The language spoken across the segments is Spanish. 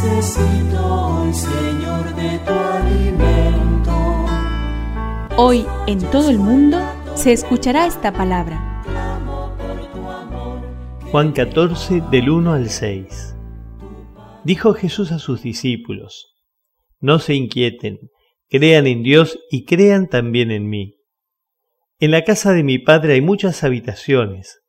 Necesito hoy, Señor, de tu alimento. Hoy en todo el mundo se escuchará esta palabra. Juan 14 del 1 al 6. Dijo Jesús a sus discípulos, No se inquieten, crean en Dios y crean también en mí. En la casa de mi Padre hay muchas habitaciones.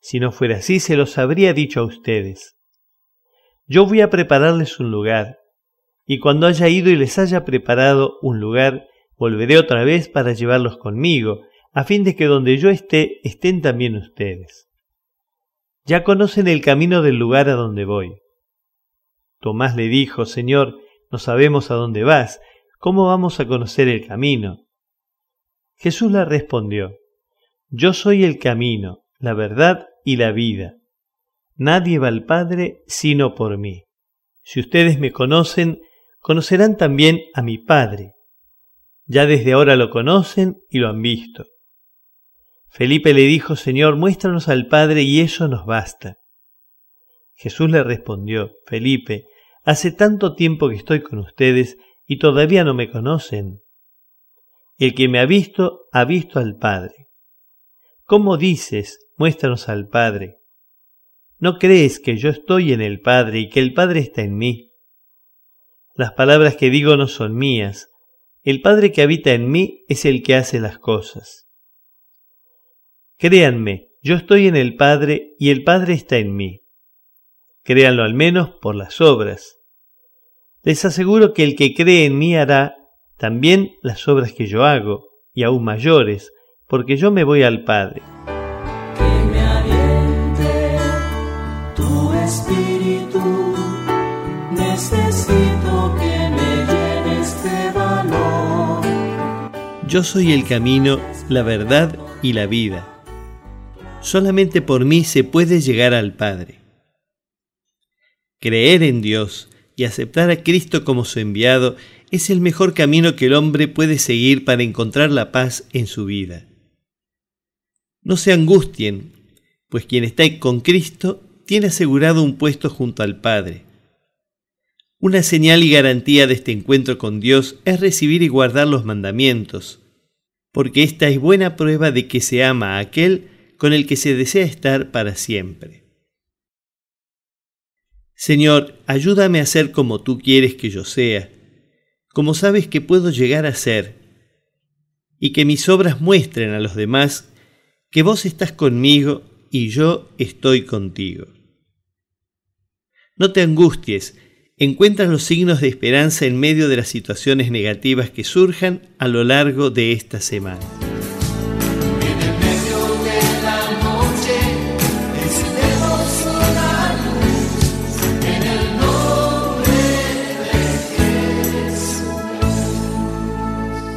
Si no fuera así, se los habría dicho a ustedes. Yo voy a prepararles un lugar, y cuando haya ido y les haya preparado un lugar, volveré otra vez para llevarlos conmigo, a fin de que donde yo esté, estén también ustedes. Ya conocen el camino del lugar a donde voy. Tomás le dijo, Señor, no sabemos a dónde vas, ¿cómo vamos a conocer el camino? Jesús le respondió, Yo soy el camino, la verdad y la vida. Nadie va al Padre sino por mí. Si ustedes me conocen, conocerán también a mi Padre. Ya desde ahora lo conocen y lo han visto. Felipe le dijo, Señor, muéstranos al Padre y eso nos basta. Jesús le respondió, Felipe, hace tanto tiempo que estoy con ustedes y todavía no me conocen. El que me ha visto, ha visto al Padre. ¿Cómo dices, muéstranos al Padre? ¿No crees que yo estoy en el Padre y que el Padre está en mí? Las palabras que digo no son mías. El Padre que habita en mí es el que hace las cosas. Créanme, yo estoy en el Padre y el Padre está en mí. Créanlo al menos por las obras. Les aseguro que el que cree en mí hará también las obras que yo hago, y aún mayores, porque yo me voy al Padre. Yo soy el camino, la verdad y la vida. Solamente por mí se puede llegar al Padre. Creer en Dios y aceptar a Cristo como su enviado es el mejor camino que el hombre puede seguir para encontrar la paz en su vida. No se angustien, pues quien está con Cristo tiene asegurado un puesto junto al Padre. Una señal y garantía de este encuentro con Dios es recibir y guardar los mandamientos, porque esta es buena prueba de que se ama a aquel con el que se desea estar para siempre. Señor, ayúdame a ser como tú quieres que yo sea, como sabes que puedo llegar a ser, y que mis obras muestren a los demás que vos estás conmigo y yo estoy contigo. No te angusties, encuentra los signos de esperanza en medio de las situaciones negativas que surjan a lo largo de esta semana.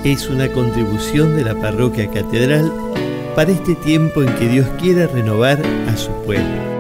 Es una contribución de la parroquia catedral para este tiempo en que Dios quiere renovar a su pueblo.